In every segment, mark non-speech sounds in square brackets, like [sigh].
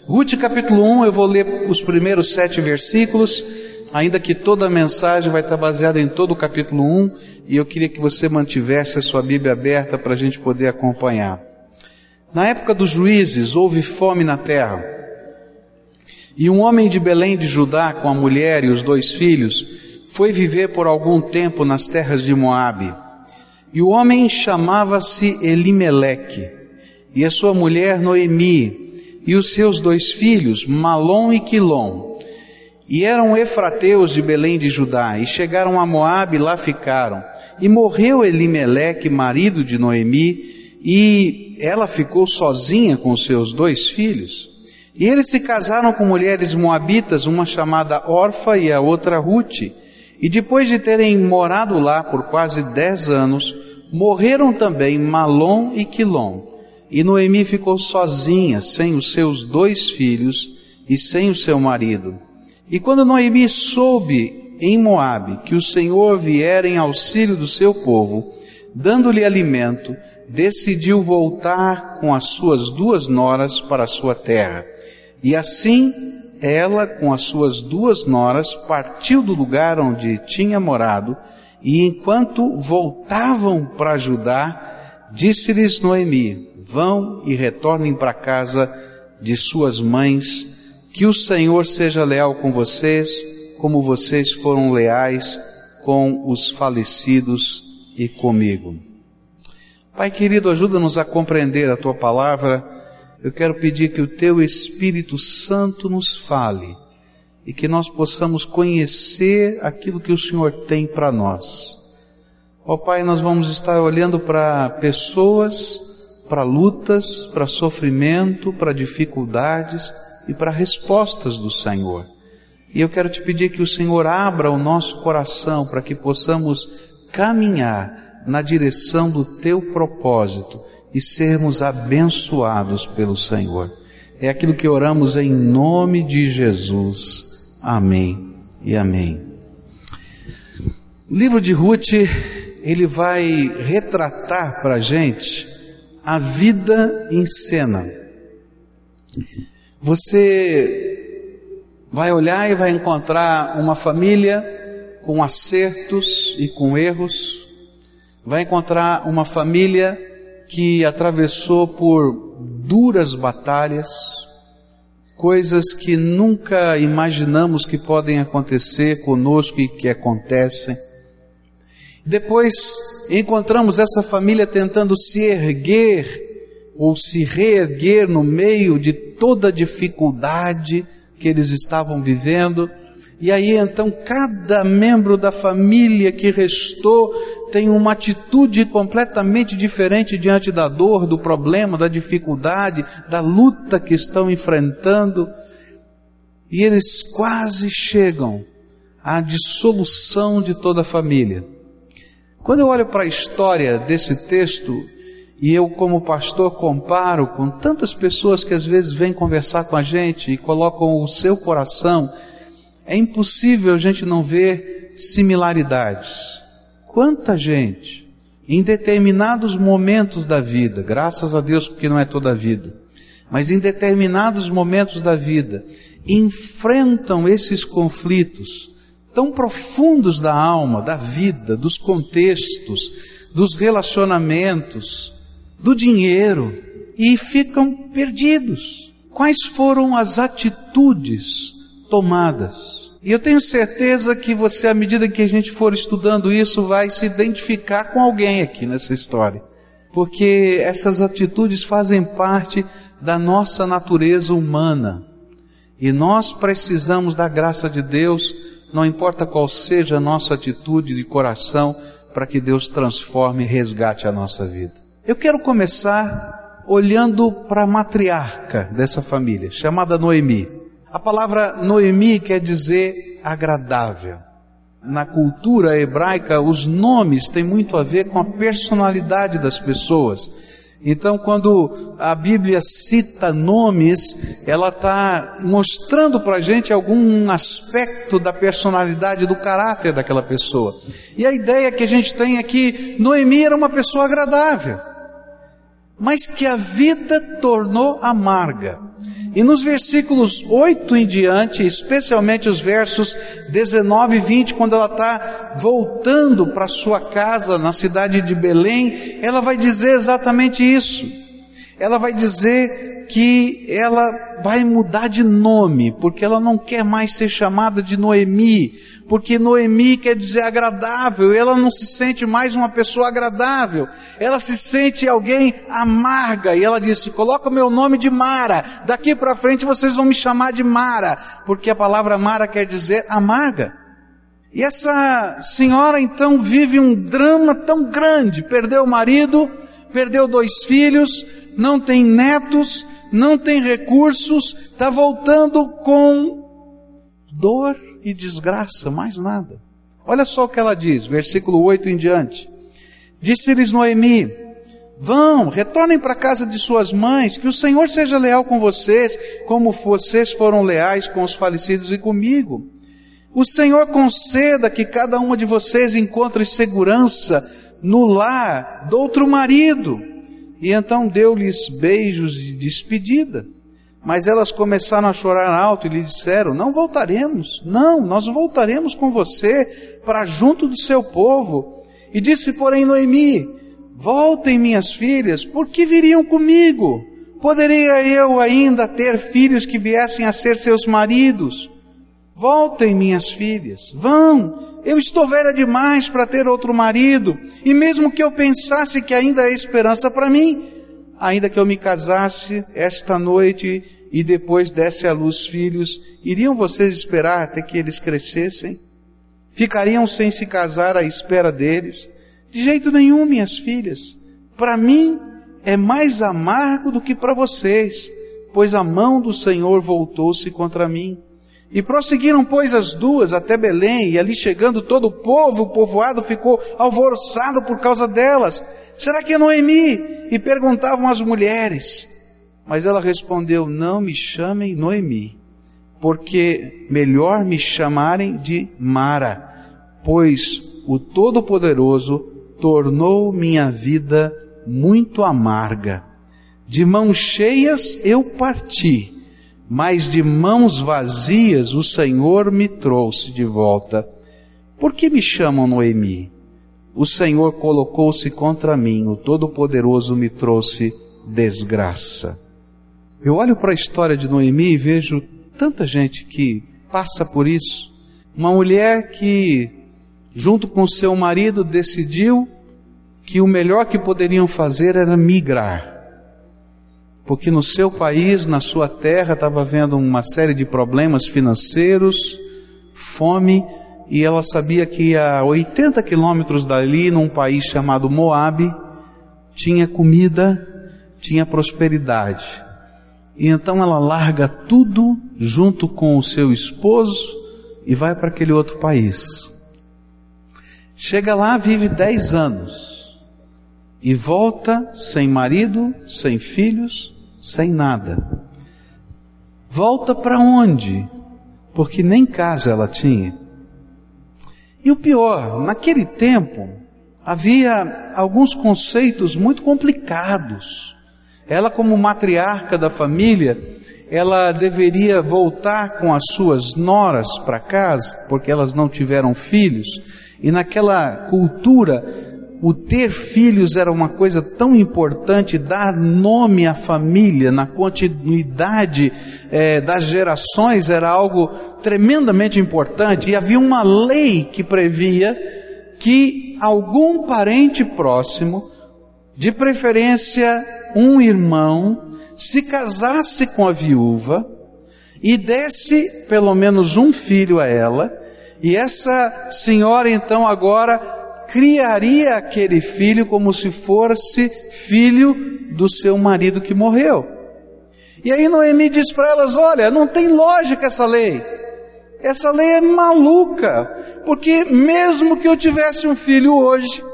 Ruth capítulo 1, eu vou ler os primeiros sete versículos, ainda que toda a mensagem vai estar baseada em todo o capítulo 1, e eu queria que você mantivesse a sua Bíblia aberta para a gente poder acompanhar. Na época dos juízes, houve fome na terra. E um homem de Belém de Judá, com a mulher e os dois filhos, foi viver por algum tempo nas terras de Moabe. E o homem chamava-se Elimeleque, e a sua mulher Noemi, e os seus dois filhos, Malom e Quilom. E eram efrateus de Belém de Judá, e chegaram a Moabe e lá ficaram. E morreu Elimeleque, marido de Noemi, e ela ficou sozinha com seus dois filhos. E eles se casaram com mulheres moabitas, uma chamada Orfa e a outra Ruth. E depois de terem morado lá por quase dez anos, morreram também Malom e Quilom. E Noemi ficou sozinha, sem os seus dois filhos e sem o seu marido. E quando Noemi soube em Moabe que o Senhor viera em auxílio do seu povo, dando-lhe alimento, decidiu voltar com as suas duas noras para a sua terra. E assim ela, com as suas duas noras, partiu do lugar onde tinha morado, e enquanto voltavam para Judá, disse-lhes Noemi: Vão e retornem para casa de suas mães, que o Senhor seja leal com vocês, como vocês foram leais com os falecidos e comigo. Pai querido, ajuda-nos a compreender a tua palavra. Eu quero pedir que o teu Espírito Santo nos fale e que nós possamos conhecer aquilo que o Senhor tem para nós. Ó Pai, nós vamos estar olhando para pessoas para lutas, para sofrimento, para dificuldades e para respostas do Senhor. E eu quero te pedir que o Senhor abra o nosso coração para que possamos caminhar na direção do teu propósito e sermos abençoados pelo Senhor. É aquilo que oramos em nome de Jesus. Amém e amém. O livro de Ruth, ele vai retratar para a gente a vida em cena. Você vai olhar e vai encontrar uma família com acertos e com erros, vai encontrar uma família que atravessou por duras batalhas, coisas que nunca imaginamos que podem acontecer conosco e que acontecem. Depois encontramos essa família tentando se erguer ou se reerguer no meio de toda a dificuldade que eles estavam vivendo. E aí então cada membro da família que restou tem uma atitude completamente diferente diante da dor, do problema, da dificuldade, da luta que estão enfrentando. E eles quase chegam à dissolução de toda a família. Quando eu olho para a história desse texto, e eu, como pastor, comparo com tantas pessoas que às vezes vêm conversar com a gente e colocam o seu coração, é impossível a gente não ver similaridades. Quanta gente, em determinados momentos da vida, graças a Deus porque não é toda a vida, mas em determinados momentos da vida, enfrentam esses conflitos tão profundos da alma, da vida, dos contextos, dos relacionamentos, do dinheiro e ficam perdidos. Quais foram as atitudes tomadas? E eu tenho certeza que você, à medida que a gente for estudando isso, vai se identificar com alguém aqui nessa história. Porque essas atitudes fazem parte da nossa natureza humana. E nós precisamos da graça de Deus não importa qual seja a nossa atitude de coração, para que Deus transforme e resgate a nossa vida. Eu quero começar olhando para a matriarca dessa família, chamada Noemi. A palavra Noemi quer dizer agradável. Na cultura hebraica, os nomes têm muito a ver com a personalidade das pessoas. Então, quando a Bíblia cita nomes, ela está mostrando para a gente algum aspecto da personalidade, do caráter daquela pessoa. E a ideia que a gente tem é que Noemi era uma pessoa agradável, mas que a vida tornou amarga. E nos versículos 8 em diante, especialmente os versos 19 e 20, quando ela está voltando para sua casa na cidade de Belém, ela vai dizer exatamente isso. Ela vai dizer que ela vai mudar de nome, porque ela não quer mais ser chamada de Noemi, porque Noemi quer dizer agradável, ela não se sente mais uma pessoa agradável, ela se sente alguém amarga, e ela disse: coloca o meu nome de Mara, daqui para frente vocês vão me chamar de Mara, porque a palavra Mara quer dizer amarga. E essa senhora então vive um drama tão grande, perdeu o marido, perdeu dois filhos, não tem netos, não tem recursos, está voltando com dor e desgraça, mais nada. Olha só o que ela diz, versículo 8 em diante. Disse-lhes Noemi: Vão, retornem para a casa de suas mães, que o Senhor seja leal com vocês, como vocês foram leais com os falecidos e comigo. O Senhor conceda que cada uma de vocês encontre segurança no lar do outro marido. E então deu-lhes beijos de despedida. Mas elas começaram a chorar alto e lhe disseram: Não voltaremos, não, nós voltaremos com você para junto do seu povo. E disse, porém, Noemi: Voltem, minhas filhas, por que viriam comigo? Poderia eu ainda ter filhos que viessem a ser seus maridos? Voltem, minhas filhas, vão. Eu estou velha demais para ter outro marido, e mesmo que eu pensasse que ainda há esperança para mim, ainda que eu me casasse esta noite e depois desse à luz filhos, iriam vocês esperar até que eles crescessem? Ficariam sem se casar à espera deles? De jeito nenhum, minhas filhas. Para mim é mais amargo do que para vocês, pois a mão do Senhor voltou-se contra mim. E prosseguiram, pois, as duas até Belém, e ali chegando todo o povo, o povoado ficou alvoroçado por causa delas. Será que é Noemi? E perguntavam as mulheres. Mas ela respondeu: Não me chamem Noemi, porque melhor me chamarem de Mara, pois o Todo-Poderoso tornou minha vida muito amarga. De mãos cheias eu parti mas de mãos vazias o Senhor me trouxe de volta. Por que me chamam Noemi? O Senhor colocou-se contra mim, o Todo-Poderoso me trouxe desgraça. Eu olho para a história de Noemi e vejo tanta gente que passa por isso. Uma mulher que, junto com seu marido, decidiu que o melhor que poderiam fazer era migrar porque no seu país, na sua terra, estava havendo uma série de problemas financeiros, fome, e ela sabia que a 80 quilômetros dali, num país chamado Moabe, tinha comida, tinha prosperidade. E então ela larga tudo junto com o seu esposo e vai para aquele outro país. Chega lá, vive 10 anos e volta sem marido, sem filhos, sem nada. Volta para onde? Porque nem casa ela tinha. E o pior, naquele tempo havia alguns conceitos muito complicados. Ela, como matriarca da família, ela deveria voltar com as suas noras para casa, porque elas não tiveram filhos. E naquela cultura, o ter filhos era uma coisa tão importante, dar nome à família, na continuidade é, das gerações era algo tremendamente importante, e havia uma lei que previa que algum parente próximo, de preferência um irmão, se casasse com a viúva e desse pelo menos um filho a ela, e essa senhora então agora criaria aquele filho como se fosse filho do seu marido que morreu. E aí Noemi diz para elas: olha, não tem lógica essa lei. Essa lei é maluca, porque mesmo que eu tivesse um filho hoje,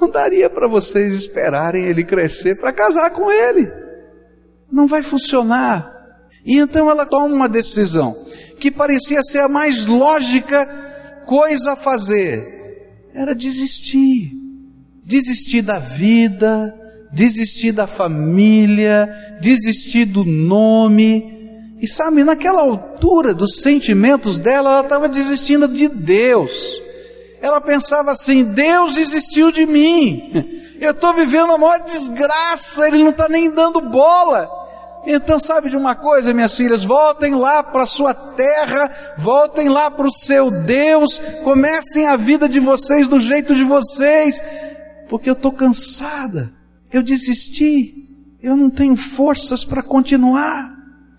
não daria para vocês esperarem ele crescer para casar com ele. Não vai funcionar. E então ela toma uma decisão que parecia ser a mais lógica coisa a fazer era desistir. Desistir da vida, desistir da família, desistir do nome. E sabe, naquela altura dos sentimentos dela, ela estava desistindo de Deus. Ela pensava assim: Deus desistiu de mim. Eu estou vivendo a maior desgraça, Ele não está nem dando bola. Então, sabe de uma coisa, minhas filhas? Voltem lá para a sua terra, voltem lá para o seu Deus, comecem a vida de vocês do jeito de vocês, porque eu estou cansada, eu desisti, eu não tenho forças para continuar,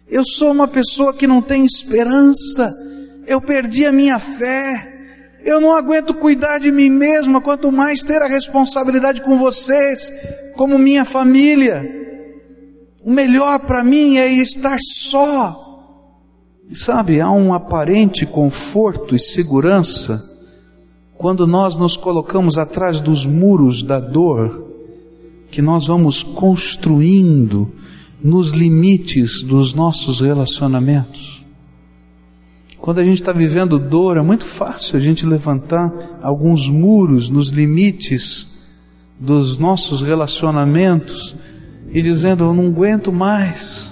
eu sou uma pessoa que não tem esperança, eu perdi a minha fé, eu não aguento cuidar de mim mesma, quanto mais ter a responsabilidade com vocês, como minha família. O melhor para mim é estar só. E sabe, há um aparente conforto e segurança quando nós nos colocamos atrás dos muros da dor, que nós vamos construindo nos limites dos nossos relacionamentos. Quando a gente está vivendo dor, é muito fácil a gente levantar alguns muros nos limites dos nossos relacionamentos e dizendo: Eu não aguento mais,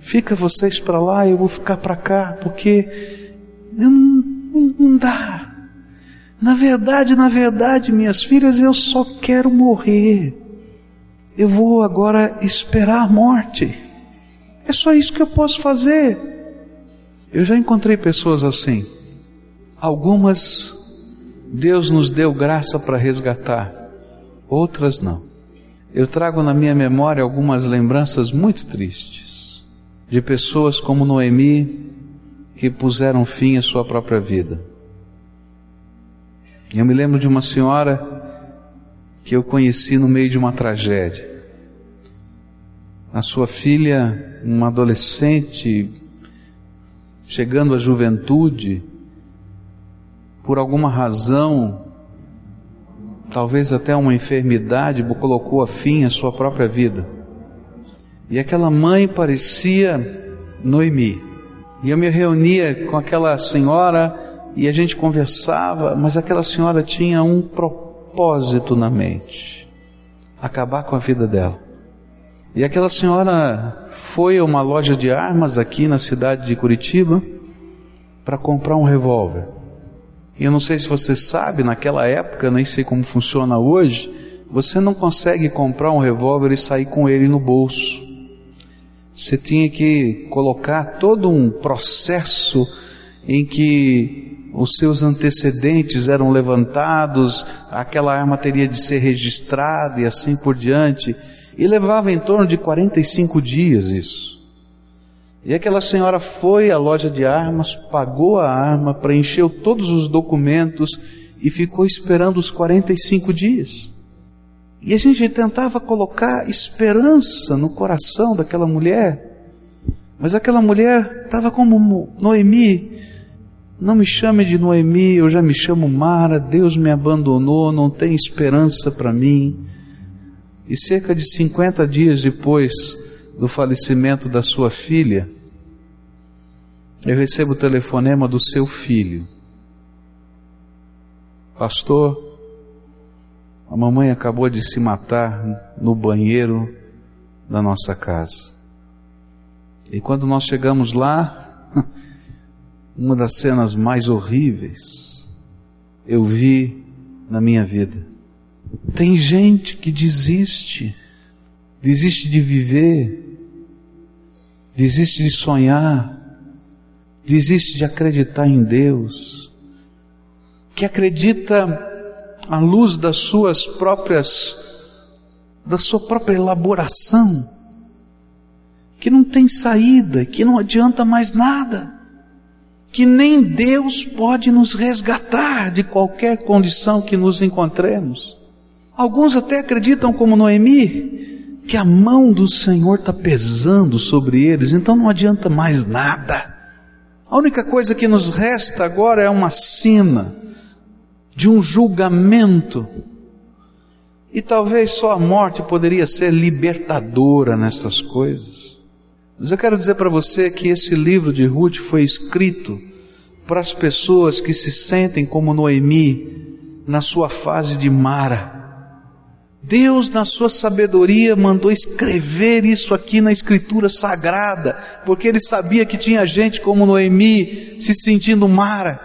fica vocês para lá, eu vou ficar para cá, porque não, não, não dá. Na verdade, na verdade, minhas filhas, eu só quero morrer. Eu vou agora esperar a morte. É só isso que eu posso fazer. Eu já encontrei pessoas assim. Algumas Deus nos deu graça para resgatar, outras não eu trago na minha memória algumas lembranças muito tristes de pessoas como Noemi que puseram fim à sua própria vida. Eu me lembro de uma senhora que eu conheci no meio de uma tragédia. A sua filha, uma adolescente, chegando à juventude, por alguma razão, talvez até uma enfermidade colocou a fim à sua própria vida. E aquela mãe parecia Noemi. E eu me reunia com aquela senhora e a gente conversava, mas aquela senhora tinha um propósito na mente: acabar com a vida dela. E aquela senhora foi a uma loja de armas aqui na cidade de Curitiba para comprar um revólver. Eu não sei se você sabe, naquela época, nem sei como funciona hoje, você não consegue comprar um revólver e sair com ele no bolso. Você tinha que colocar todo um processo em que os seus antecedentes eram levantados, aquela arma teria de ser registrada e assim por diante. E levava em torno de 45 dias isso. E aquela senhora foi à loja de armas, pagou a arma, preencheu todos os documentos e ficou esperando os 45 dias. E a gente tentava colocar esperança no coração daquela mulher, mas aquela mulher estava como Noemi. Não me chame de Noemi, eu já me chamo Mara, Deus me abandonou, não tem esperança para mim. E cerca de 50 dias depois, do falecimento da sua filha, eu recebo o telefonema do seu filho. Pastor, a mamãe acabou de se matar no banheiro da nossa casa. E quando nós chegamos lá, [laughs] uma das cenas mais horríveis eu vi na minha vida. Tem gente que desiste desiste de viver, desiste de sonhar, desiste de acreditar em Deus, que acredita à luz das suas próprias, da sua própria elaboração, que não tem saída, que não adianta mais nada, que nem Deus pode nos resgatar de qualquer condição que nos encontremos. Alguns até acreditam, como Noemi, que a mão do Senhor está pesando sobre eles, então não adianta mais nada. A única coisa que nos resta agora é uma sina de um julgamento. E talvez só a morte poderia ser libertadora nessas coisas. Mas eu quero dizer para você que esse livro de Ruth foi escrito para as pessoas que se sentem como Noemi na sua fase de Mara Deus, na sua sabedoria, mandou escrever isso aqui na Escritura Sagrada, porque Ele sabia que tinha gente como Noemi se sentindo Mara.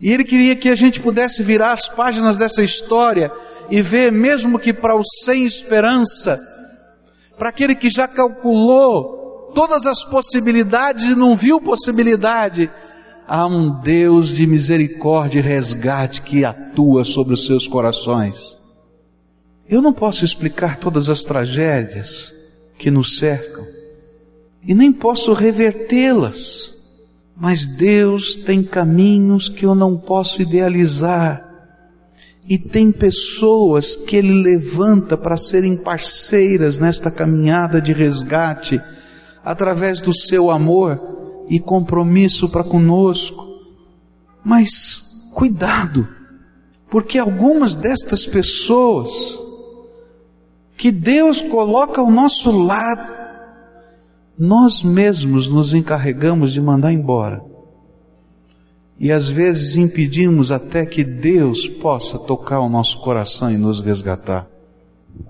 E Ele queria que a gente pudesse virar as páginas dessa história e ver, mesmo que para o sem esperança, para aquele que já calculou todas as possibilidades e não viu possibilidade, há um Deus de misericórdia e resgate que atua sobre os seus corações. Eu não posso explicar todas as tragédias que nos cercam e nem posso revertê-las, mas Deus tem caminhos que eu não posso idealizar e tem pessoas que Ele levanta para serem parceiras nesta caminhada de resgate através do seu amor e compromisso para conosco. Mas cuidado, porque algumas destas pessoas que Deus coloca ao nosso lado, nós mesmos nos encarregamos de mandar embora. E às vezes impedimos até que Deus possa tocar o nosso coração e nos resgatar.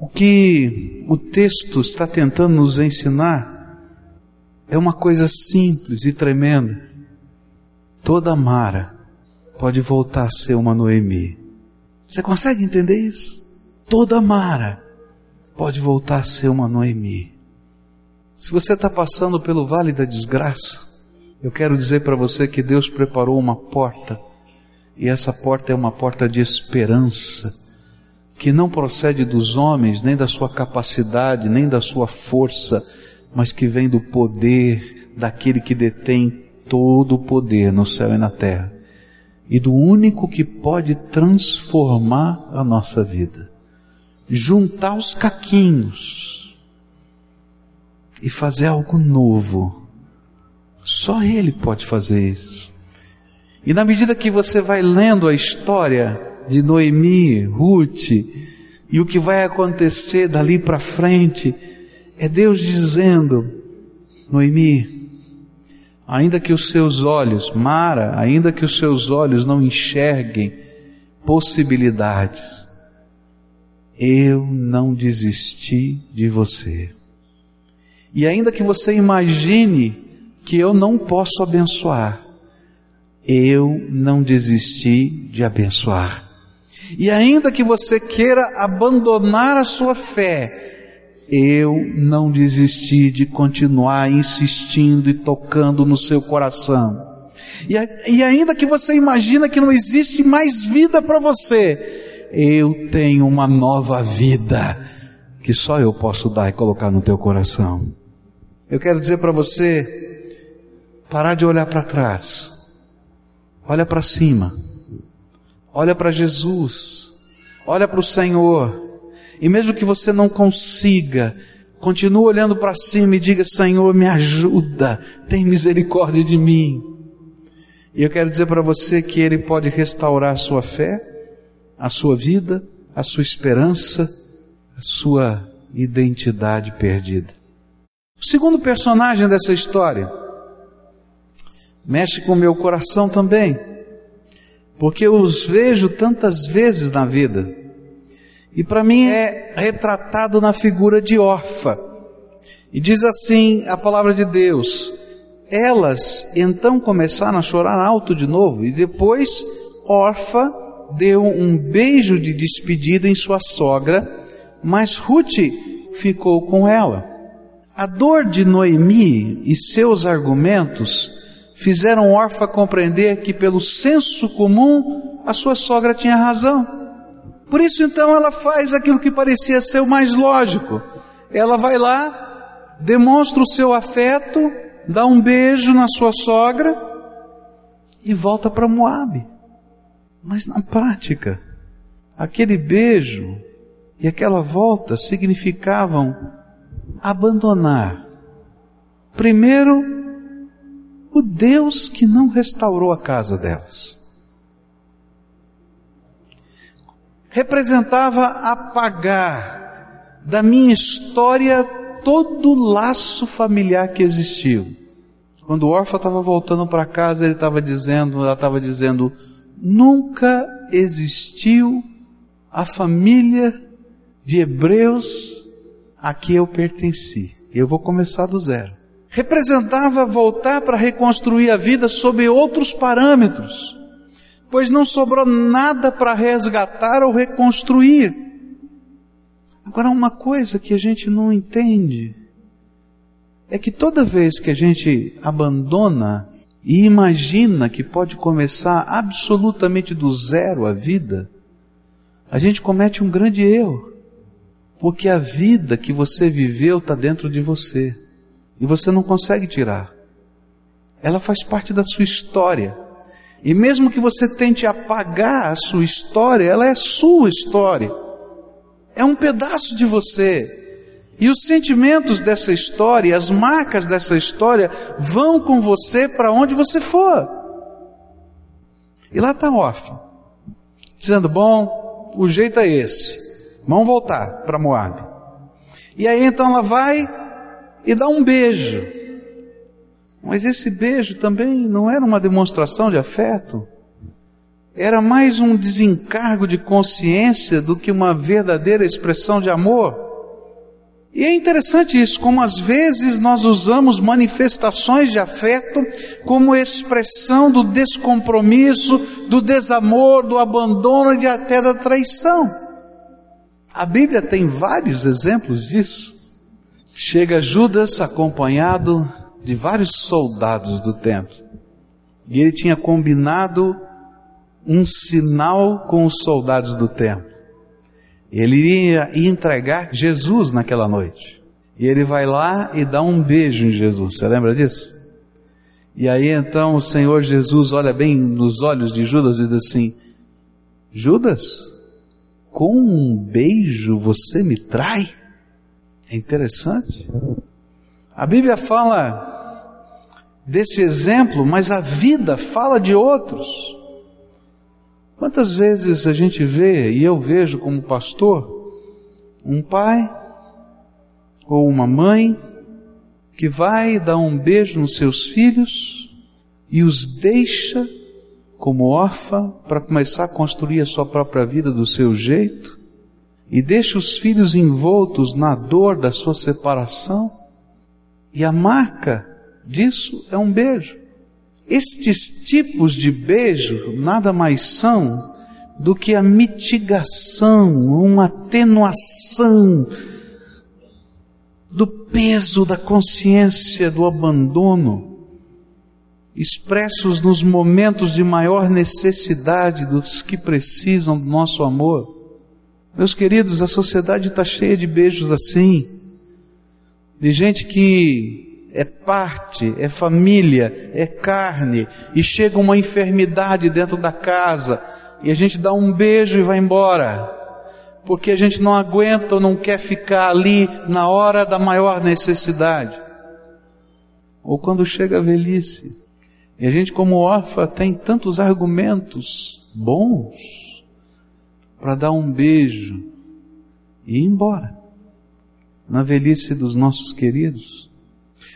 O que o texto está tentando nos ensinar é uma coisa simples e tremenda. Toda Mara pode voltar a ser uma Noemi. Você consegue entender isso? Toda Mara pode voltar a ser uma Noemi. Se você está passando pelo vale da desgraça, eu quero dizer para você que Deus preparou uma porta, e essa porta é uma porta de esperança, que não procede dos homens, nem da sua capacidade, nem da sua força, mas que vem do poder daquele que detém todo o poder no céu e na terra, e do único que pode transformar a nossa vida juntar os caquinhos e fazer algo novo. Só Ele pode fazer isso. E na medida que você vai lendo a história de Noemi, Ruth, e o que vai acontecer dali para frente, é Deus dizendo: Noemi, ainda que os seus olhos, Mara, ainda que os seus olhos não enxerguem possibilidades, eu não desisti de você. E ainda que você imagine que eu não posso abençoar, eu não desisti de abençoar. E ainda que você queira abandonar a sua fé, eu não desisti de continuar insistindo e tocando no seu coração. E, e ainda que você imagina que não existe mais vida para você, eu tenho uma nova vida que só eu posso dar e colocar no teu coração. Eu quero dizer para você, parar de olhar para trás. Olha para cima. Olha para Jesus. Olha para o Senhor. E mesmo que você não consiga, continue olhando para cima e diga: Senhor, me ajuda, tem misericórdia de mim. E eu quero dizer para você que Ele pode restaurar a sua fé, a sua vida, a sua esperança, a sua identidade perdida. O segundo personagem dessa história mexe com o meu coração também, porque eu os vejo tantas vezes na vida, e para mim é retratado na figura de órfã. E diz assim a palavra de Deus: elas então começaram a chorar alto de novo, e depois órfã deu um beijo de despedida em sua sogra, mas Ruth ficou com ela. A dor de Noemi e seus argumentos fizeram Orfa compreender que, pelo senso comum, a sua sogra tinha razão. Por isso, então, ela faz aquilo que parecia ser o mais lógico. Ela vai lá, demonstra o seu afeto, dá um beijo na sua sogra e volta para Moabe. Mas na prática, aquele beijo e aquela volta significavam abandonar, primeiro, o Deus que não restaurou a casa delas. Representava apagar da minha história todo o laço familiar que existiu. Quando o órfão estava voltando para casa, ele estava dizendo, ela estava dizendo, nunca existiu a família de Hebreus a que eu pertenci. Eu vou começar do zero. Representava voltar para reconstruir a vida sob outros parâmetros, pois não sobrou nada para resgatar ou reconstruir. Agora, uma coisa que a gente não entende é que toda vez que a gente abandona e imagina que pode começar absolutamente do zero a vida, a gente comete um grande erro. Porque a vida que você viveu está dentro de você. E você não consegue tirar. Ela faz parte da sua história. E mesmo que você tente apagar a sua história, ela é sua história. É um pedaço de você. E os sentimentos dessa história, as marcas dessa história, vão com você para onde você for. E lá está órfão, dizendo: Bom, o jeito é esse, vamos voltar para Moab. E aí então ela vai e dá um beijo. Mas esse beijo também não era uma demonstração de afeto, era mais um desencargo de consciência do que uma verdadeira expressão de amor. E é interessante isso, como às vezes nós usamos manifestações de afeto como expressão do descompromisso, do desamor, do abandono e até da traição. A Bíblia tem vários exemplos disso. Chega Judas acompanhado de vários soldados do templo. E ele tinha combinado um sinal com os soldados do templo. Ele iria entregar Jesus naquela noite. E ele vai lá e dá um beijo em Jesus. Você lembra disso? E aí então o Senhor Jesus olha bem nos olhos de Judas e diz assim: Judas, com um beijo você me trai? É interessante. A Bíblia fala desse exemplo, mas a vida fala de outros. Quantas vezes a gente vê, e eu vejo como pastor, um pai ou uma mãe que vai dar um beijo nos seus filhos e os deixa como órfã para começar a construir a sua própria vida do seu jeito e deixa os filhos envoltos na dor da sua separação e a marca disso é um beijo. Estes tipos de beijo nada mais são do que a mitigação, uma atenuação do peso da consciência do abandono, expressos nos momentos de maior necessidade dos que precisam do nosso amor. Meus queridos, a sociedade está cheia de beijos assim, de gente que é parte, é família, é carne, e chega uma enfermidade dentro da casa, e a gente dá um beijo e vai embora, porque a gente não aguenta ou não quer ficar ali na hora da maior necessidade. Ou quando chega a velhice, e a gente, como órfã, tem tantos argumentos bons para dar um beijo e ir embora na velhice dos nossos queridos.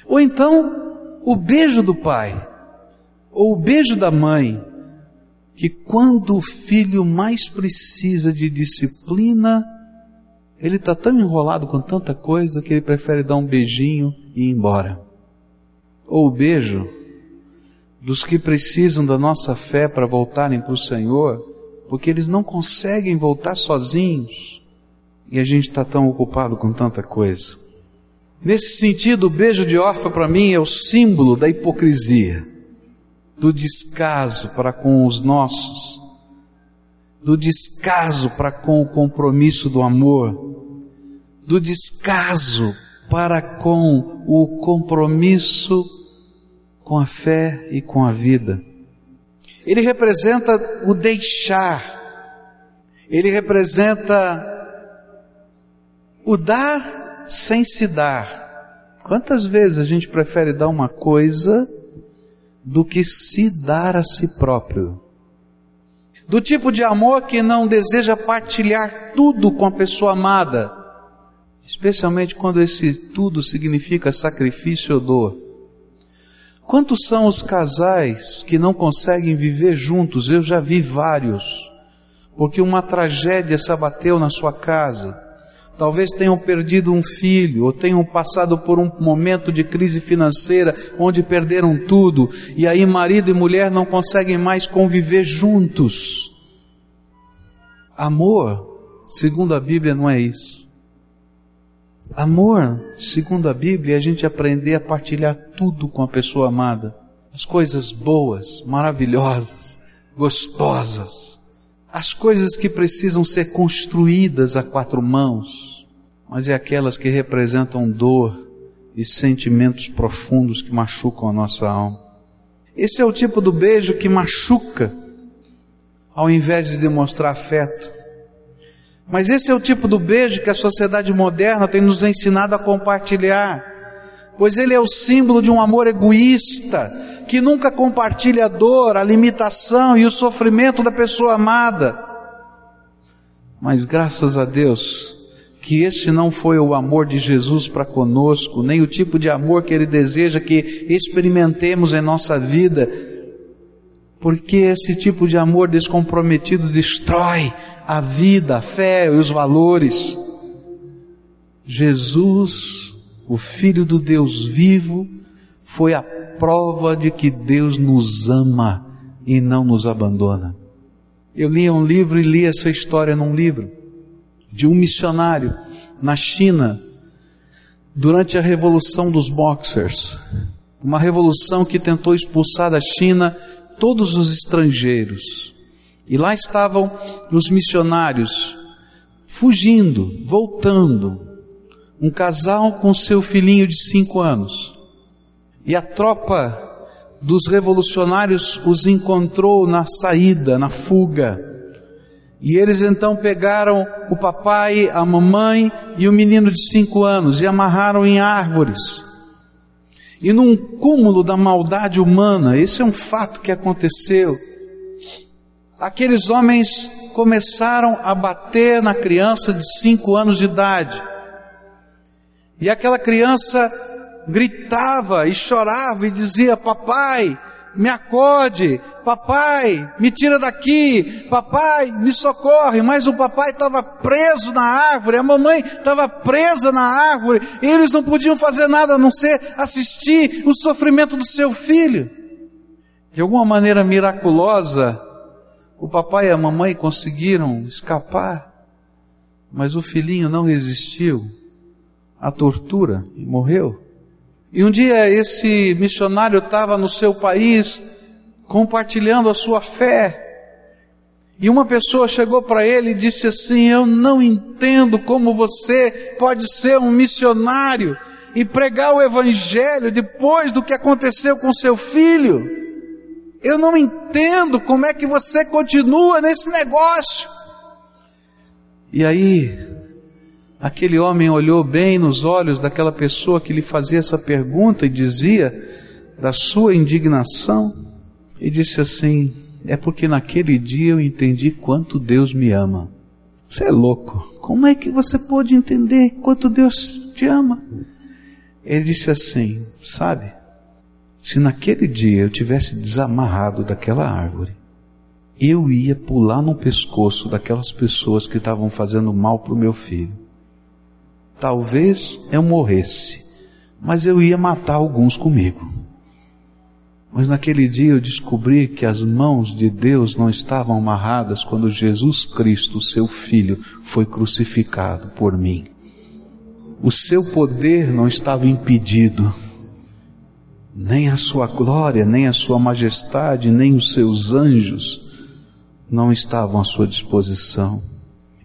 Ou então, o beijo do pai, ou o beijo da mãe, que quando o filho mais precisa de disciplina, ele está tão enrolado com tanta coisa que ele prefere dar um beijinho e ir embora. Ou o beijo dos que precisam da nossa fé para voltarem para o Senhor, porque eles não conseguem voltar sozinhos e a gente está tão ocupado com tanta coisa. Nesse sentido, o beijo de órfã para mim é o símbolo da hipocrisia, do descaso para com os nossos, do descaso para com o compromisso do amor, do descaso para com o compromisso com a fé e com a vida. Ele representa o deixar, ele representa o dar sem se dar. Quantas vezes a gente prefere dar uma coisa do que se dar a si próprio? Do tipo de amor que não deseja partilhar tudo com a pessoa amada, especialmente quando esse tudo significa sacrifício ou dor. Quantos são os casais que não conseguem viver juntos? Eu já vi vários, porque uma tragédia se abateu na sua casa talvez tenham perdido um filho, ou tenham passado por um momento de crise financeira onde perderam tudo, e aí marido e mulher não conseguem mais conviver juntos. Amor, segundo a Bíblia, não é isso. Amor, segundo a Bíblia, é a gente aprender a partilhar tudo com a pessoa amada. As coisas boas, maravilhosas, gostosas. As coisas que precisam ser construídas a quatro mãos, mas é aquelas que representam dor e sentimentos profundos que machucam a nossa alma. Esse é o tipo do beijo que machuca, ao invés de demonstrar afeto. Mas esse é o tipo do beijo que a sociedade moderna tem nos ensinado a compartilhar, pois ele é o símbolo de um amor egoísta, que nunca compartilha a dor, a limitação e o sofrimento da pessoa amada. Mas graças a Deus, que esse não foi o amor de Jesus para conosco, nem o tipo de amor que Ele deseja que experimentemos em nossa vida, porque esse tipo de amor descomprometido destrói a vida, a fé e os valores. Jesus, o Filho do Deus vivo, foi a prova de que Deus nos ama e não nos abandona. Eu li um livro e li essa história num livro de um missionário na China durante a revolução dos boxers. Uma revolução que tentou expulsar da China todos os estrangeiros. E lá estavam os missionários fugindo, voltando. Um casal com seu filhinho de cinco anos. E a tropa dos revolucionários os encontrou na saída, na fuga. E eles então pegaram o papai, a mamãe e o menino de cinco anos e amarraram em árvores. E num cúmulo da maldade humana, esse é um fato que aconteceu aqueles homens começaram a bater na criança de cinco anos de idade. E aquela criança gritava e chorava e dizia: Papai, me acode, papai, me tira daqui, papai, me socorre. Mas o papai estava preso na árvore, a mamãe estava presa na árvore, e eles não podiam fazer nada a não ser assistir o sofrimento do seu filho. De alguma maneira miraculosa, o papai e a mamãe conseguiram escapar, mas o filhinho não resistiu à tortura e morreu. E um dia esse missionário estava no seu país compartilhando a sua fé. E uma pessoa chegou para ele e disse assim: Eu não entendo como você pode ser um missionário e pregar o Evangelho depois do que aconteceu com seu filho. Eu não entendo como é que você continua nesse negócio. E aí, aquele homem olhou bem nos olhos daquela pessoa que lhe fazia essa pergunta e dizia da sua indignação e disse assim: É porque naquele dia eu entendi quanto Deus me ama. Você é louco. Como é que você pode entender quanto Deus te ama? Ele disse assim: Sabe, se naquele dia eu tivesse desamarrado daquela árvore, eu ia pular no pescoço daquelas pessoas que estavam fazendo mal para o meu filho. Talvez eu morresse, mas eu ia matar alguns comigo. Mas naquele dia eu descobri que as mãos de Deus não estavam amarradas quando Jesus Cristo, seu Filho, foi crucificado por mim. O seu poder não estava impedido nem a sua glória, nem a sua majestade, nem os seus anjos não estavam à sua disposição.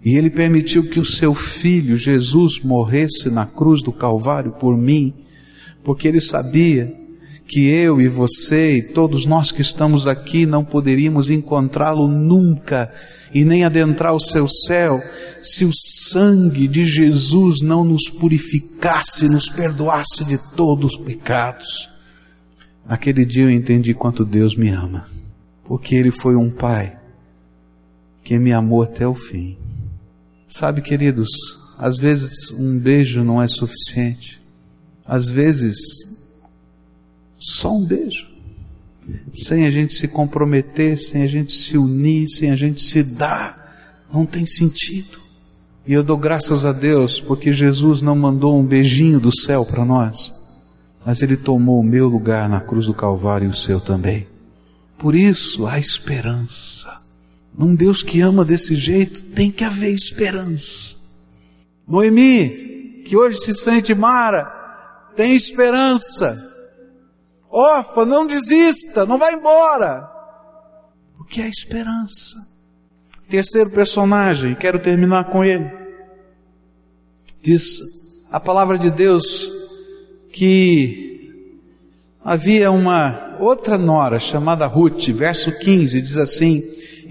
E ele permitiu que o seu filho Jesus morresse na cruz do Calvário por mim, porque ele sabia que eu e você e todos nós que estamos aqui não poderíamos encontrá-lo nunca e nem adentrar o seu céu se o sangue de Jesus não nos purificasse, nos perdoasse de todos os pecados. Naquele dia eu entendi quanto Deus me ama, porque Ele foi um Pai que me amou até o fim. Sabe, queridos, às vezes um beijo não é suficiente, às vezes só um beijo, sem a gente se comprometer, sem a gente se unir, sem a gente se dar, não tem sentido. E eu dou graças a Deus porque Jesus não mandou um beijinho do céu para nós, mas Ele tomou o meu lugar na cruz do Calvário e o seu também. Por isso há esperança. Num Deus que ama desse jeito, tem que haver esperança. Noemi, que hoje se sente Mara, tem esperança. Órfã, não desista, não vá embora. Porque há esperança. Terceiro personagem, quero terminar com ele. Diz a palavra de Deus que havia uma outra nora chamada Ruth, verso 15, diz assim: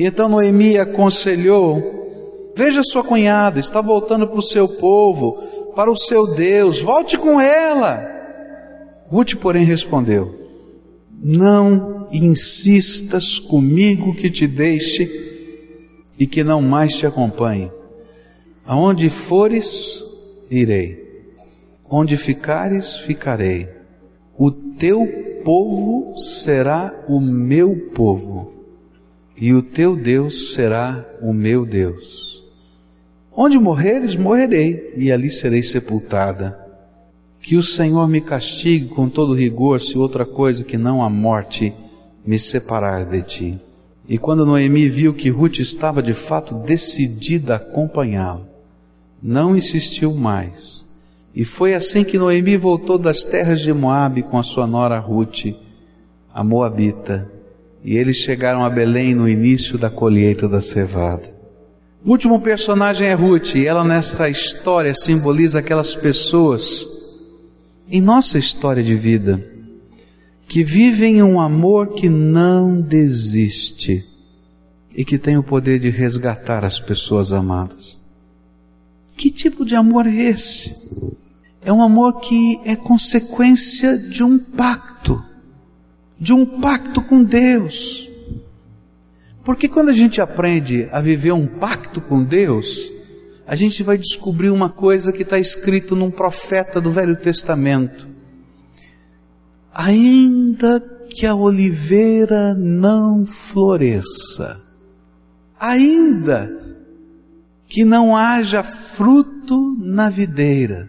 E então Noemi aconselhou: Veja sua cunhada, está voltando para o seu povo, para o seu Deus, volte com ela. Ruth, porém, respondeu: Não insistas comigo que te deixe e que não mais te acompanhe. Aonde fores, irei. Onde ficares, ficarei o teu povo será o meu povo, e o teu Deus será o meu Deus. Onde morreres, morrerei, e ali serei sepultada. Que o Senhor me castigue com todo rigor, se outra coisa que não a morte me separar de ti. E quando Noemi viu que Ruth estava de fato decidida a acompanhá-lo, não insistiu mais e foi assim que Noemi voltou das terras de Moabe com a sua nora Ruth, a Moabita, e eles chegaram a Belém no início da colheita da cevada. O último personagem é Ruth, e ela nessa história simboliza aquelas pessoas em nossa história de vida que vivem um amor que não desiste e que tem o poder de resgatar as pessoas amadas. Que tipo de amor é esse? É um amor que é consequência de um pacto, de um pacto com Deus. Porque quando a gente aprende a viver um pacto com Deus, a gente vai descobrir uma coisa que está escrito num profeta do Velho Testamento. Ainda que a oliveira não floresça, ainda que não haja fruto na videira,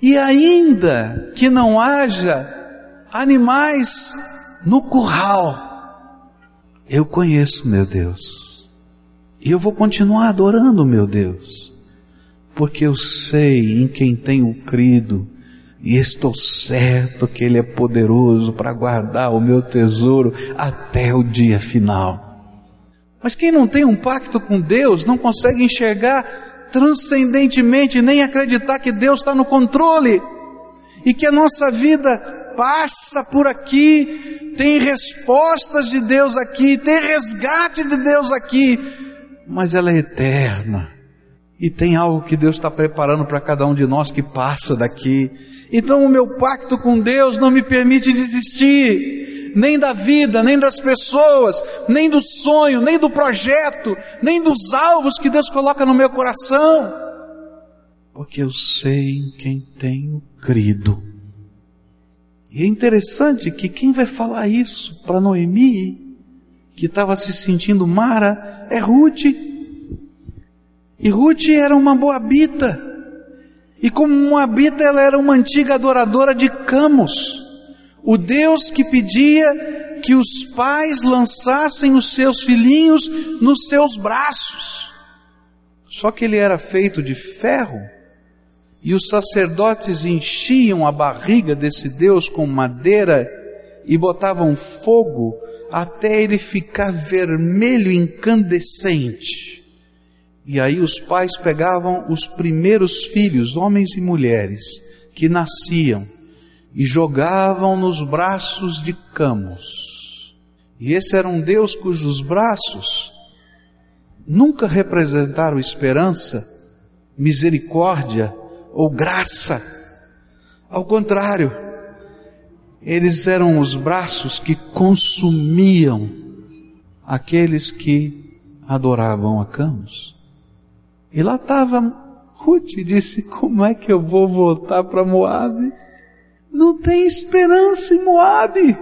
e ainda que não haja animais no curral, eu conheço meu Deus. E eu vou continuar adorando meu Deus, porque eu sei em quem tenho crido e estou certo que Ele é poderoso para guardar o meu tesouro até o dia final. Mas quem não tem um pacto com Deus não consegue enxergar transcendentemente nem acreditar que Deus está no controle e que a nossa vida passa por aqui, tem respostas de Deus aqui, tem resgate de Deus aqui, mas ela é eterna. E tem algo que Deus está preparando para cada um de nós que passa daqui. Então o meu pacto com Deus não me permite desistir nem da vida, nem das pessoas, nem do sonho, nem do projeto, nem dos alvos que Deus coloca no meu coração, porque eu sei em quem tenho crido. E é interessante que quem vai falar isso para Noemi, que estava se sentindo Mara, é Ruth. E Ruth era uma boabita. E como moabita, ela era uma antiga adoradora de Camos o Deus que pedia que os pais lançassem os seus filhinhos nos seus braços. Só que ele era feito de ferro, e os sacerdotes enchiam a barriga desse Deus com madeira e botavam fogo até ele ficar vermelho incandescente. E aí os pais pegavam os primeiros filhos, homens e mulheres, que nasciam, e jogavam nos braços de Camos. E esse era um Deus cujos braços nunca representaram esperança, misericórdia ou graça. Ao contrário, eles eram os braços que consumiam aqueles que adoravam a Camus. E lá estava Ruth e disse: Como é que eu vou voltar para Moabe? Não tem esperança em Moabe.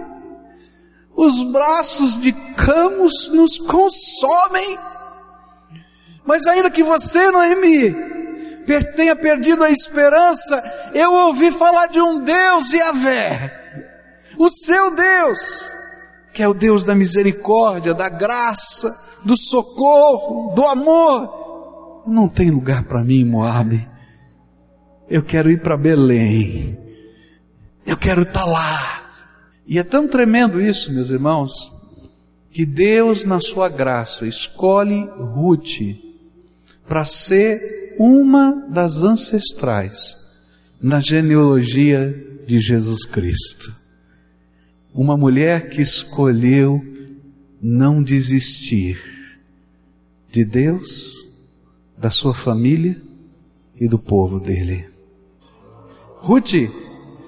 Os braços de Camus nos consomem. Mas ainda que você, Noemi, tenha perdido a esperança, eu ouvi falar de um Deus Yahvé, o seu Deus, que é o Deus da misericórdia, da graça, do socorro, do amor. Não tem lugar para mim, Moabe. Eu quero ir para Belém. Eu quero estar tá lá. E é tão tremendo isso, meus irmãos, que Deus, na sua graça, escolhe Ruth para ser uma das ancestrais na genealogia de Jesus Cristo. Uma mulher que escolheu não desistir de Deus, da sua família e do povo dele. Ruth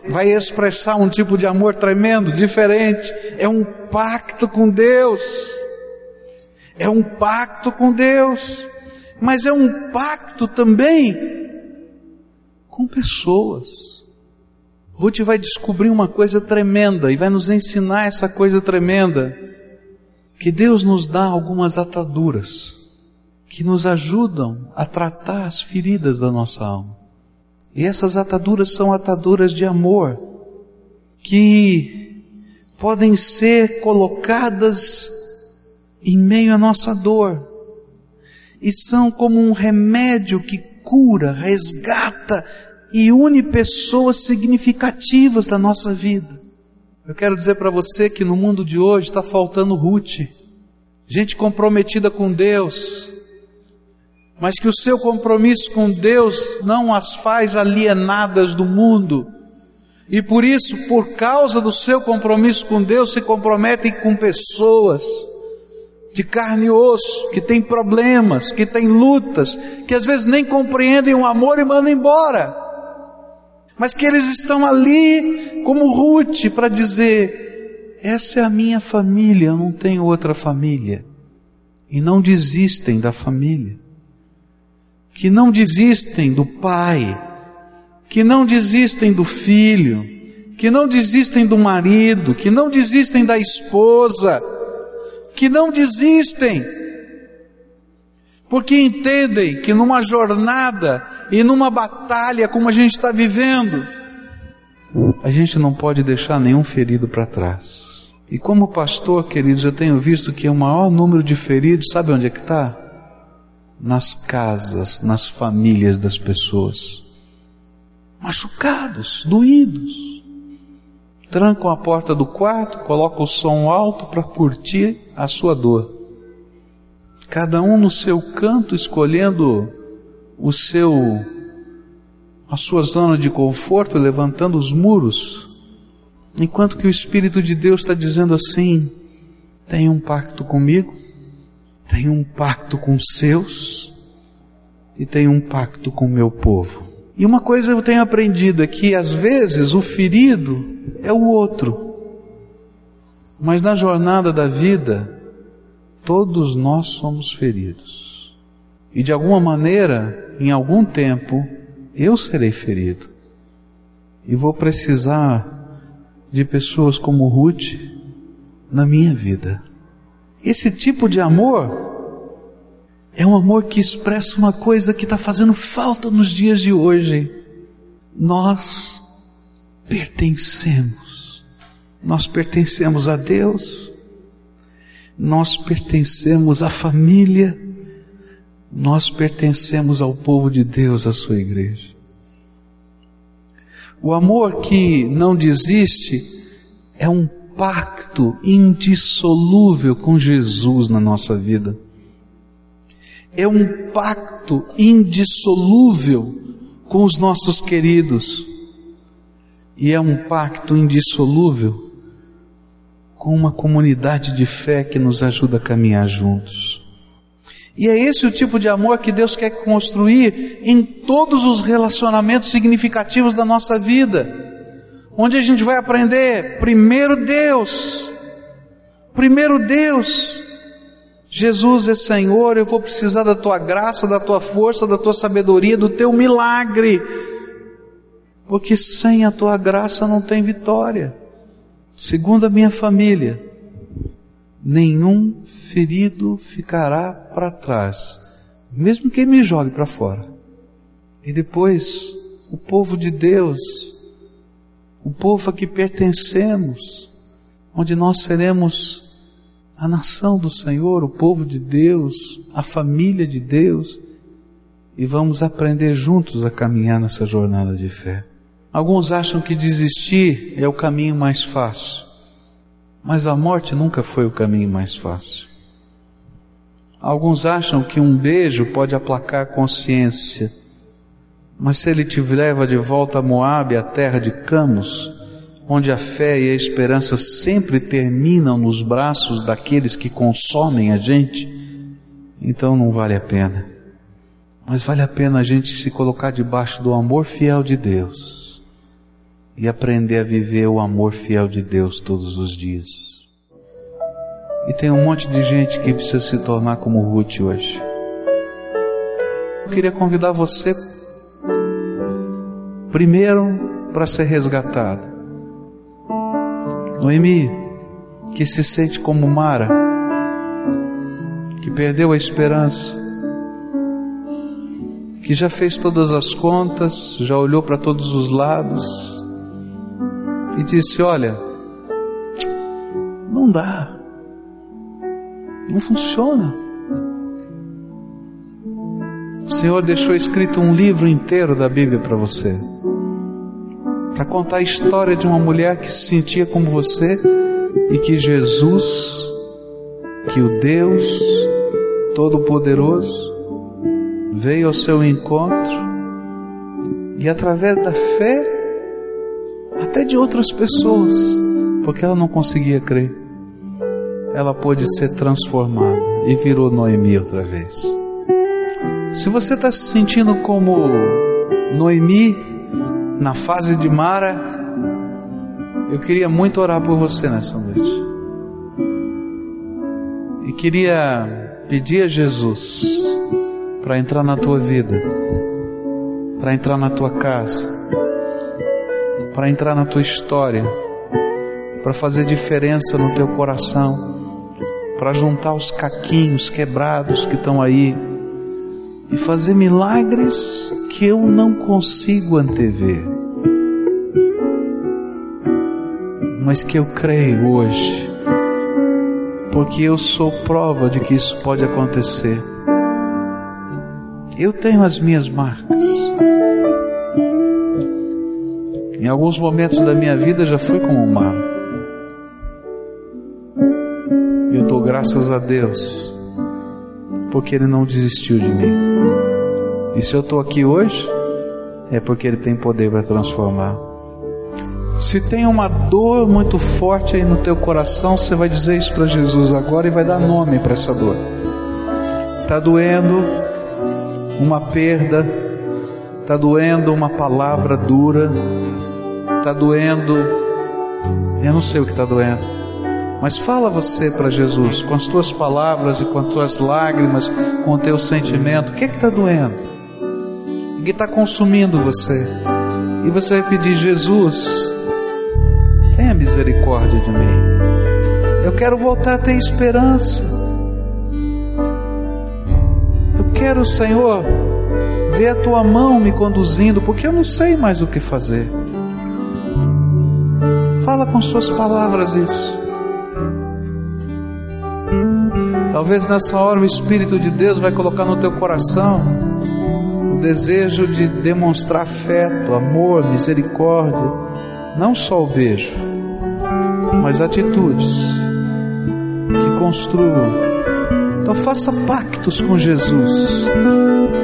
vai expressar um tipo de amor tremendo, diferente. É um pacto com Deus. É um pacto com Deus. Mas é um pacto também com pessoas. Ruth vai descobrir uma coisa tremenda e vai nos ensinar essa coisa tremenda. Que Deus nos dá algumas ataduras que nos ajudam a tratar as feridas da nossa alma. E essas ataduras são ataduras de amor, que podem ser colocadas em meio à nossa dor, e são como um remédio que cura, resgata e une pessoas significativas da nossa vida. Eu quero dizer para você que no mundo de hoje está faltando Ruth, gente comprometida com Deus, mas que o seu compromisso com Deus não as faz alienadas do mundo. E por isso, por causa do seu compromisso com Deus, se comprometem com pessoas de carne e osso, que têm problemas, que têm lutas, que às vezes nem compreendem o amor e mandam embora. Mas que eles estão ali como Ruth para dizer: essa é a minha família, eu não tenho outra família. E não desistem da família. Que não desistem do pai, que não desistem do filho, que não desistem do marido, que não desistem da esposa, que não desistem, porque entendem que numa jornada e numa batalha como a gente está vivendo, a gente não pode deixar nenhum ferido para trás. E como pastor, queridos, eu tenho visto que o maior número de feridos, sabe onde é que está? nas casas, nas famílias das pessoas. Machucados, doídos. Trancam a porta do quarto, colocam o som alto para curtir a sua dor. Cada um no seu canto escolhendo o seu a sua zona de conforto, levantando os muros, enquanto que o Espírito de Deus está dizendo assim: tem um pacto comigo, tem um pacto com os seus e tem um pacto com o meu povo. E uma coisa eu tenho aprendido é que às vezes o ferido é o outro. Mas na jornada da vida, todos nós somos feridos. E de alguma maneira, em algum tempo, eu serei ferido. E vou precisar de pessoas como Ruth na minha vida. Esse tipo de amor é um amor que expressa uma coisa que está fazendo falta nos dias de hoje. Nós pertencemos. Nós pertencemos a Deus. Nós pertencemos à família. Nós pertencemos ao povo de Deus, à sua igreja. O amor que não desiste é um pacto indissolúvel com Jesus na nossa vida. É um pacto indissolúvel com os nossos queridos. E é um pacto indissolúvel com uma comunidade de fé que nos ajuda a caminhar juntos. E é esse o tipo de amor que Deus quer construir em todos os relacionamentos significativos da nossa vida onde a gente vai aprender primeiro Deus, primeiro Deus. Jesus é Senhor, eu vou precisar da tua graça, da tua força, da tua sabedoria, do teu milagre, porque sem a tua graça não tem vitória. Segundo a minha família, nenhum ferido ficará para trás, mesmo que me jogue para fora. E depois, o povo de Deus, o povo a que pertencemos, onde nós seremos a nação do Senhor, o povo de Deus, a família de Deus, e vamos aprender juntos a caminhar nessa jornada de fé. Alguns acham que desistir é o caminho mais fácil, mas a morte nunca foi o caminho mais fácil. Alguns acham que um beijo pode aplacar a consciência, mas se ele te leva de volta a Moabe, a terra de Camus, onde a fé e a esperança sempre terminam nos braços daqueles que consomem a gente, então não vale a pena. Mas vale a pena a gente se colocar debaixo do amor fiel de Deus e aprender a viver o amor fiel de Deus todos os dias. E tem um monte de gente que precisa se tornar como Ruth hoje. Eu queria convidar você, primeiro, para ser resgatado. Noemi, que se sente como Mara, que perdeu a esperança, que já fez todas as contas, já olhou para todos os lados e disse: Olha, não dá. Não funciona. O Senhor deixou escrito um livro inteiro da Bíblia para você. Para contar a história de uma mulher que se sentia como você e que Jesus, que o Deus Todo-Poderoso, veio ao seu encontro e através da fé, até de outras pessoas, porque ela não conseguia crer ela pôde ser transformada e virou Noemi outra vez. Se você está se sentindo como Noemi na fase de Mara, eu queria muito orar por você nessa noite. E queria pedir a Jesus para entrar na tua vida, para entrar na tua casa, para entrar na tua história, para fazer diferença no teu coração para juntar os caquinhos quebrados que estão aí e fazer milagres que eu não consigo antever, mas que eu creio hoje, porque eu sou prova de que isso pode acontecer. Eu tenho as minhas marcas. Em alguns momentos da minha vida já fui como um mar. dou graças a Deus, porque Ele não desistiu de mim. E se eu estou aqui hoje, é porque Ele tem poder para transformar. Se tem uma dor muito forte aí no teu coração, você vai dizer isso para Jesus agora e vai dar nome para essa dor. Está doendo uma perda, está doendo uma palavra dura, está doendo, eu não sei o que está doendo mas fala você para Jesus com as tuas palavras e com as tuas lágrimas, com o teu sentimento. O que é está doendo? Que está consumindo você? E você vai pedir, Jesus, tenha misericórdia de mim. Eu quero voltar a ter esperança. Eu quero, Senhor, ver a tua mão me conduzindo, porque eu não sei mais o que fazer. Fala com suas palavras isso. Talvez nessa hora o Espírito de Deus vai colocar no teu coração desejo de demonstrar afeto, amor, misericórdia, não só o beijo, mas atitudes que construam. Então faça pactos com Jesus.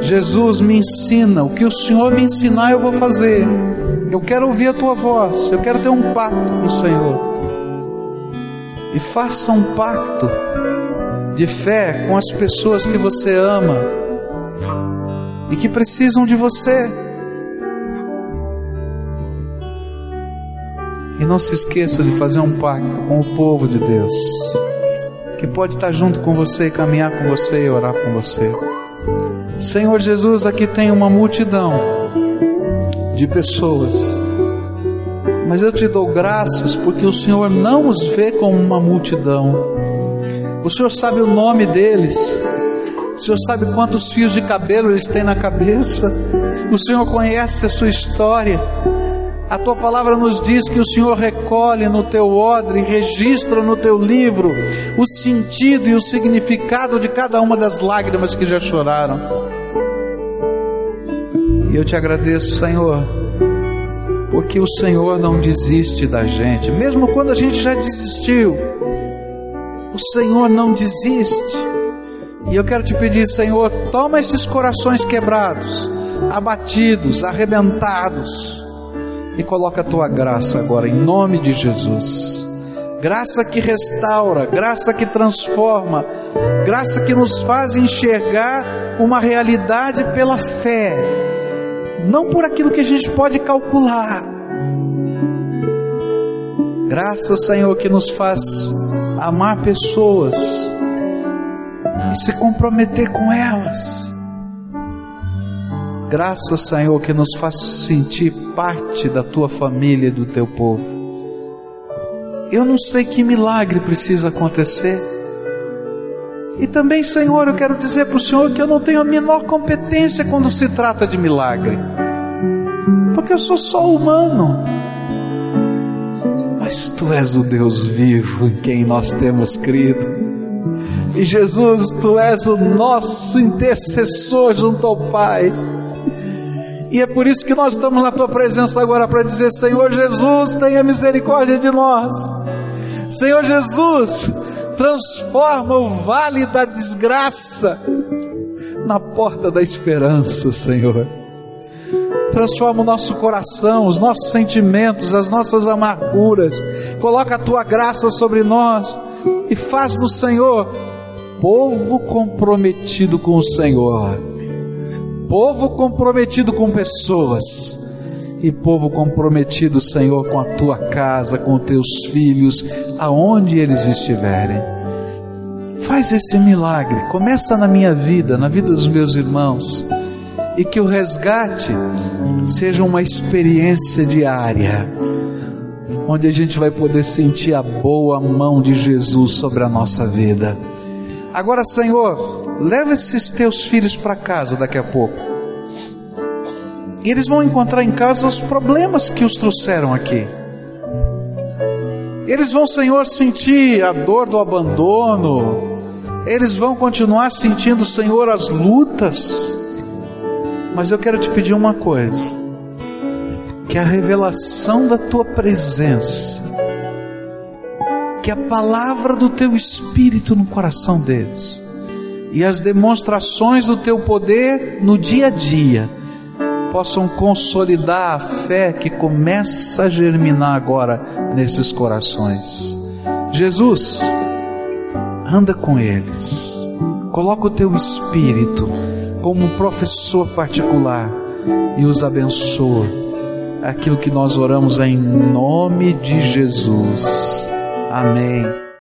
Jesus me ensina, o que o Senhor me ensinar eu vou fazer. Eu quero ouvir a tua voz, eu quero ter um pacto com o Senhor. E faça um pacto de fé com as pessoas que você ama e que precisam de você. E não se esqueça de fazer um pacto com o povo de Deus, que pode estar junto com você, caminhar com você e orar com você. Senhor Jesus, aqui tem uma multidão de pessoas, mas eu te dou graças porque o Senhor não os vê como uma multidão, o Senhor sabe o nome deles. O Senhor sabe quantos fios de cabelo eles têm na cabeça. O Senhor conhece a sua história. A tua palavra nos diz que o Senhor recolhe no teu odre, registra no teu livro o sentido e o significado de cada uma das lágrimas que já choraram. E eu te agradeço, Senhor, porque o Senhor não desiste da gente, mesmo quando a gente já desistiu. O Senhor não desiste. E eu quero te pedir, Senhor, toma esses corações quebrados, abatidos, arrebentados, e coloca a tua graça agora, em nome de Jesus. Graça que restaura, graça que transforma, graça que nos faz enxergar uma realidade pela fé, não por aquilo que a gente pode calcular. Graça, Senhor, que nos faz amar pessoas e se comprometer com elas. Graças, Senhor, que nos faz sentir parte da tua família e do teu povo. Eu não sei que milagre precisa acontecer. E também, Senhor, eu quero dizer para o Senhor que eu não tenho a menor competência quando se trata de milagre, porque eu sou só humano. Mas Tu és o Deus vivo em quem nós temos crido. E Jesus, Tu és o nosso intercessor junto ao Pai. E é por isso que nós estamos na tua presença agora para dizer: Senhor Jesus, tenha misericórdia de nós. Senhor Jesus, transforma o vale da desgraça na porta da esperança, Senhor. Transforma o nosso coração, os nossos sentimentos, as nossas amarguras. Coloca a tua graça sobre nós e faz do Senhor povo comprometido com o Senhor povo comprometido com pessoas e povo comprometido, Senhor, com a tua casa, com teus filhos, aonde eles estiverem. Faz esse milagre, começa na minha vida, na vida dos meus irmãos, e que o resgate seja uma experiência diária, onde a gente vai poder sentir a boa mão de Jesus sobre a nossa vida. Agora, Senhor, leva esses teus filhos para casa daqui a pouco. E eles vão encontrar em casa os problemas que os trouxeram aqui. Eles vão, Senhor, sentir a dor do abandono. Eles vão continuar sentindo, Senhor, as lutas. Mas eu quero te pedir uma coisa: que a revelação da tua presença, que a palavra do teu espírito no coração deles, e as demonstrações do teu poder no dia a dia possam consolidar a fé que começa a germinar agora nesses corações. Jesus, anda com eles, coloca o teu espírito como um professor particular e os abençoa. Aquilo que nós oramos é em nome de Jesus. Amém.